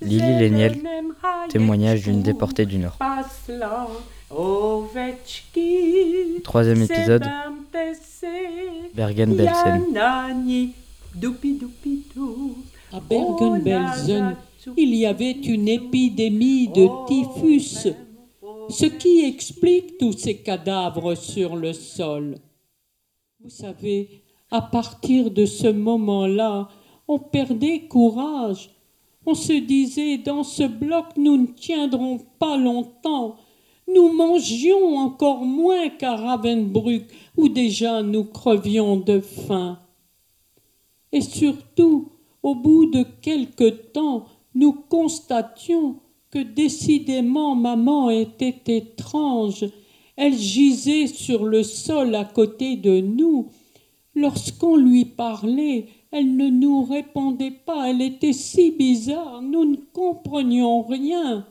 Lily Léniel, témoignage d'une déportée du Nord. Troisième épisode, Bergen-Belsen. À Bergen-Belsen, il y avait une épidémie de typhus, ce qui explique tous ces cadavres sur le sol. Vous savez, à partir de ce moment-là, on perdait courage. On se disait, dans ce bloc, nous ne tiendrons pas longtemps. Nous mangions encore moins qu'à Ravensbrück, où déjà nous crevions de faim. Et surtout, au bout de quelque temps, nous constations que décidément maman était étrange. Elle gisait sur le sol à côté de nous. Lorsqu'on lui parlait, elle ne nous répondait pas. Elle était si bizarre, nous ne comprenions rien.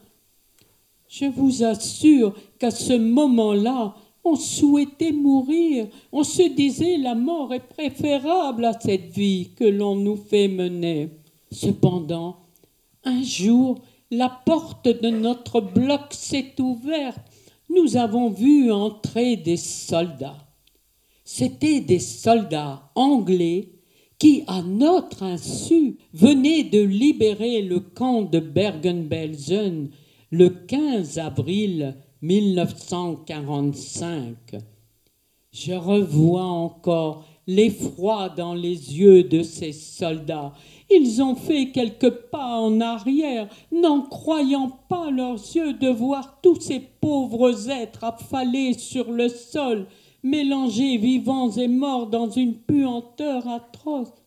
Je vous assure qu'à ce moment-là, on souhaitait mourir. On se disait la mort est préférable à cette vie que l'on nous fait mener. Cependant, un jour, la porte de notre bloc s'est ouverte. Nous avons vu entrer des soldats. C'étaient des soldats anglais qui, à notre insu, venaient de libérer le camp de Bergen-Belsen le 15 avril 1945. Je revois encore l'effroi dans les yeux de ces soldats. Ils ont fait quelques pas en arrière, n'en croyant pas leurs yeux de voir tous ces pauvres êtres affalés sur le sol, mélangés vivants et morts dans une puanteur atroce.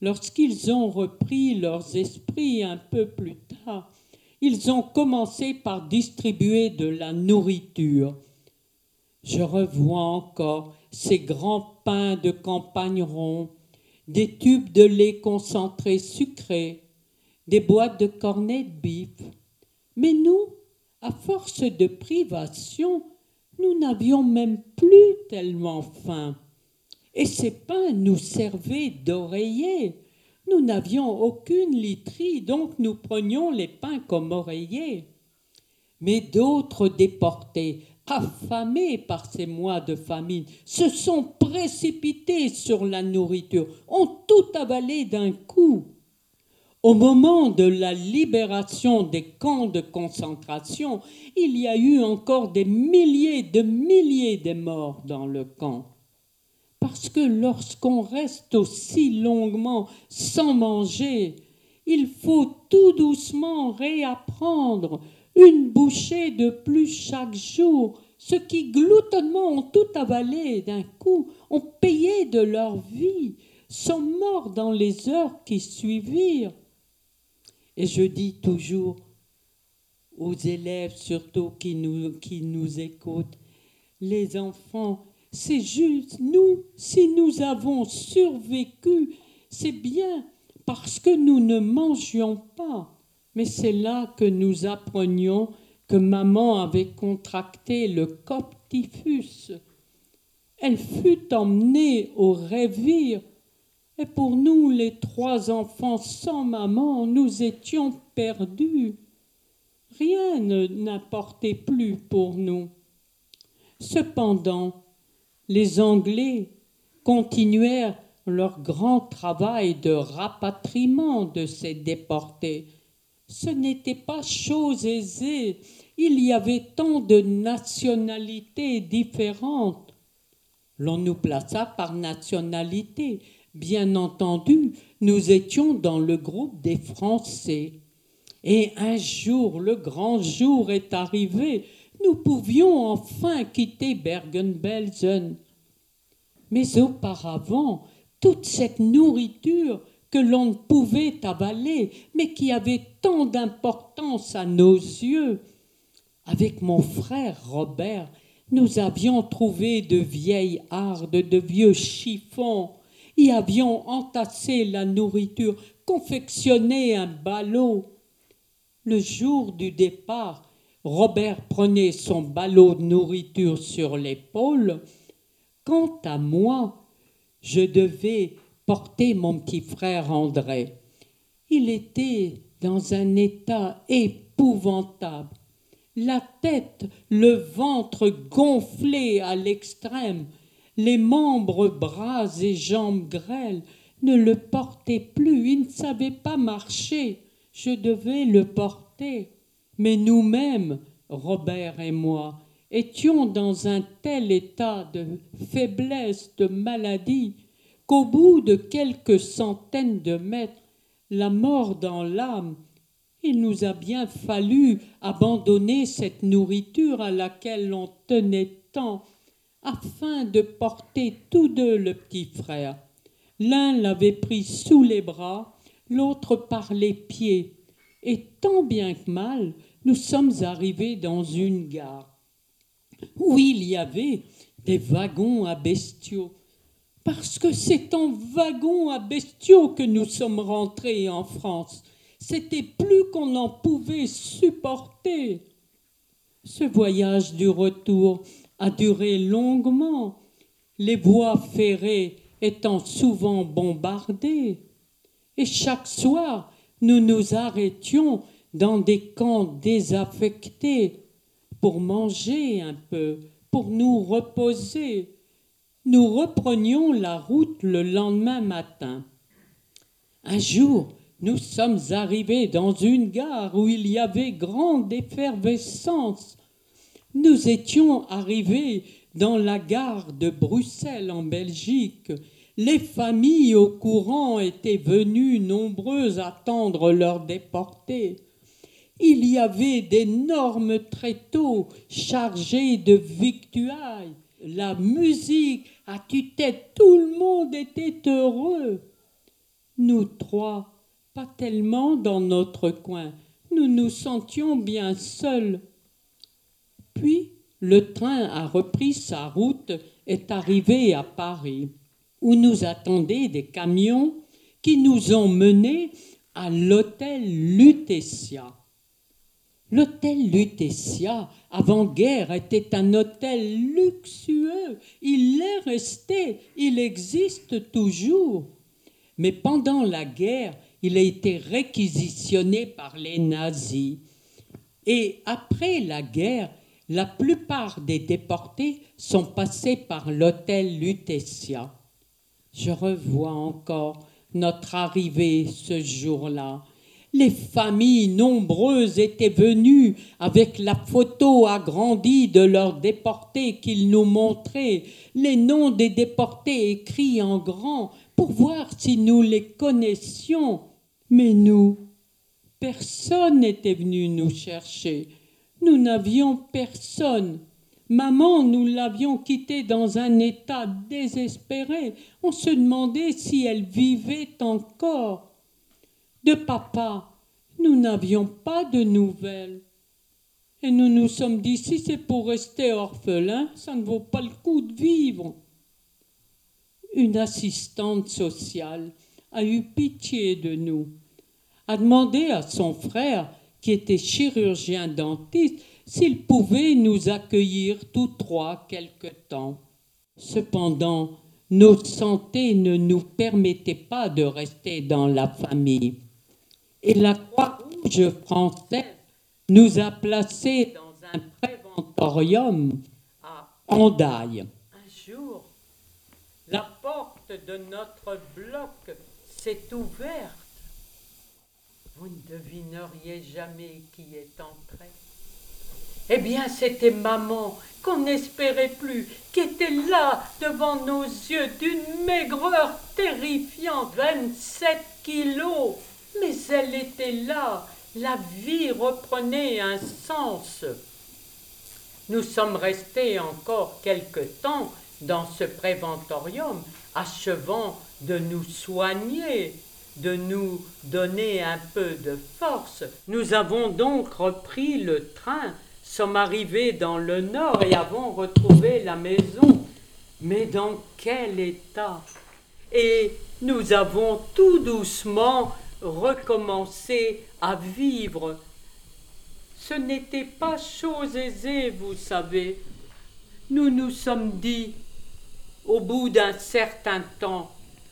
Lorsqu'ils ont repris leurs esprits un peu plus tard, ils ont commencé par distribuer de la nourriture. Je revois encore ces grands pains de campagne ronds, des tubes de lait concentré sucré, des boîtes de cornets de bif. Mais nous, à force de privation, nous n'avions même plus tellement faim. Et ces pains nous servaient d'oreillers. Nous n'avions aucune literie, donc nous prenions les pains comme oreillers. Mais d'autres déportés, affamés par ces mois de famine, se sont précipités sur la nourriture, ont tout avalé d'un coup. Au moment de la libération des camps de concentration, il y a eu encore des milliers de milliers de morts dans le camp. Parce que lorsqu'on reste aussi longuement sans manger, il faut tout doucement réapprendre une bouchée de plus chaque jour. Ceux qui gloutonnement ont tout avalé d'un coup, ont payé de leur vie, sont morts dans les heures qui suivirent. Et je dis toujours aux élèves surtout qui nous, écoutent, les enfants, c'est juste, nous, si nous avons survécu, c'est bien parce que nous ne mangions pas. Mais c'est là que nous apprenions que maman avait contracté le coptifus. Elle fut emmenée au révire. Et pour nous, les trois enfants sans maman, nous étions perdus. Rien n'importait plus pour nous. Cependant, les Anglais continuèrent leur grand travail de rapatriement de ces déportés. Ce n'était pas chose aisée. Il y avait tant de nationalités différentes. L'on nous plaça par nationalité. Bien entendu, nous étions dans le groupe des Français. Et un jour, le grand jour est arrivé nous pouvions enfin quitter Bergen-Belsen. Mais auparavant, toute cette nourriture que l'on ne pouvait avaler, mais qui avait tant d'importance à nos yeux, avec mon frère Robert, nous avions trouvé de vieilles hardes, de vieux chiffons, y avions entassé la nourriture, confectionné un ballot. Le jour du départ, Robert prenait son ballot de nourriture sur l'épaule. Quant à moi, je devais porter mon petit frère André. Il était dans un état épouvantable. La tête, le ventre gonflé à l'extrême, les membres, bras et jambes grêles ne le portaient plus. Il ne savait pas marcher. Je devais le porter. Mais nous-mêmes, Robert et moi, étions dans un tel état de faiblesse, de maladie, qu'au bout de quelques centaines de mètres, la mort dans l'âme, il nous a bien fallu abandonner cette nourriture à laquelle on tenait tant, afin de porter tous deux le petit frère. L'un l'avait pris sous les bras, l'autre par les pieds, et tant bien que mal, nous sommes arrivés dans une gare où il y avait des wagons à bestiaux. Parce que c'est en wagon à bestiaux que nous sommes rentrés en France. C'était plus qu'on en pouvait supporter. Ce voyage du retour a duré longuement, les voies ferrées étant souvent bombardées. Et chaque soir, nous nous arrêtions dans des camps désaffectés pour manger un peu, pour nous reposer. Nous reprenions la route le lendemain matin. Un jour, nous sommes arrivés dans une gare où il y avait grande effervescence. Nous étions arrivés dans la gare de Bruxelles en Belgique. Les familles au courant étaient venues nombreuses attendre leurs déportés. Il y avait d'énormes tréteaux chargés de victuailles. La musique à tue-tête, tout le monde était heureux. Nous trois, pas tellement dans notre coin, nous nous sentions bien seuls. Puis le train a repris sa route, est arrivé à Paris, où nous attendaient des camions qui nous ont menés à l'hôtel Lutetia. L'hôtel Lutetia, avant-guerre, était un hôtel luxueux. Il est resté, il existe toujours. Mais pendant la guerre, il a été réquisitionné par les nazis. Et après la guerre, la plupart des déportés sont passés par l'hôtel Lutetia. Je revois encore notre arrivée ce jour-là. Les familles nombreuses étaient venues avec la photo agrandie de leurs déportés qu'ils nous montraient, les noms des déportés écrits en grand pour voir si nous les connaissions. Mais nous, personne n'était venu nous chercher. Nous n'avions personne. Maman, nous l'avions quittée dans un état désespéré. On se demandait si elle vivait encore. De papa, nous n'avions pas de nouvelles. Et nous nous sommes dit, si c'est pour rester orphelin, ça ne vaut pas le coup de vivre. Une assistante sociale a eu pitié de nous, a demandé à son frère qui était chirurgien dentiste, s'il pouvait nous accueillir tous trois quelque temps. Cependant, nos santé ne nous permettait pas de rester dans la famille. Et la Croix-Rouge française nous a placés dans un préventorium à Andaille. Un jour, la porte de notre bloc s'est ouverte vous ne devineriez jamais qui est entré. Eh bien, c'était maman qu'on n'espérait plus, qui était là devant nos yeux d'une maigreur terrifiante, 27 kilos. Mais elle était là, la vie reprenait un sens. Nous sommes restés encore quelque temps dans ce préventorium, achevant de nous soigner de nous donner un peu de force. Nous avons donc repris le train, sommes arrivés dans le nord et avons retrouvé la maison. Mais dans quel état? Et nous avons tout doucement recommencé à vivre. Ce n'était pas chose aisée, vous savez. Nous nous sommes dit, au bout d'un certain temps,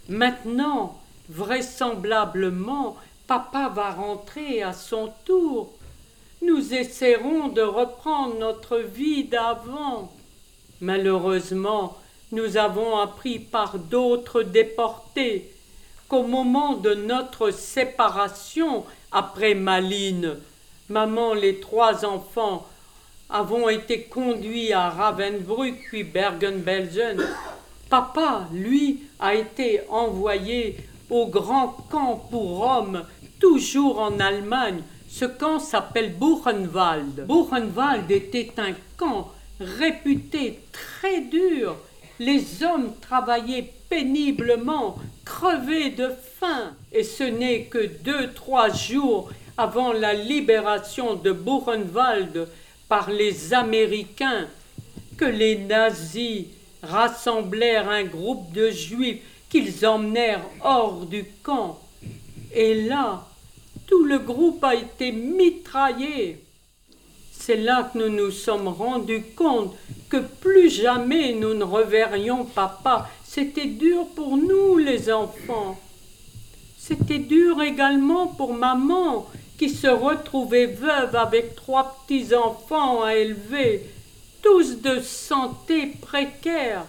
Maintenant, vraisemblablement, papa va rentrer à son tour. Nous essaierons de reprendre notre vie d'avant. Malheureusement, nous avons appris par d'autres déportés qu'au moment de notre séparation après Malines, maman, les trois enfants avons été conduits à Ravensbrück puis Bergen-Belsen. Papa, lui, a été envoyé au grand camp pour Rome, toujours en Allemagne. Ce camp s'appelle Buchenwald. Buchenwald était un camp réputé très dur. Les hommes travaillaient péniblement, crevés de faim. Et ce n'est que deux, trois jours avant la libération de Buchenwald par les Américains que les nazis rassemblèrent un groupe de juifs qu'ils emmenèrent hors du camp. Et là, tout le groupe a été mitraillé. C'est là que nous nous sommes rendus compte que plus jamais nous ne reverrions papa. C'était dur pour nous, les enfants. C'était dur également pour maman, qui se retrouvait veuve avec trois petits-enfants à élever, tous de santé précaire.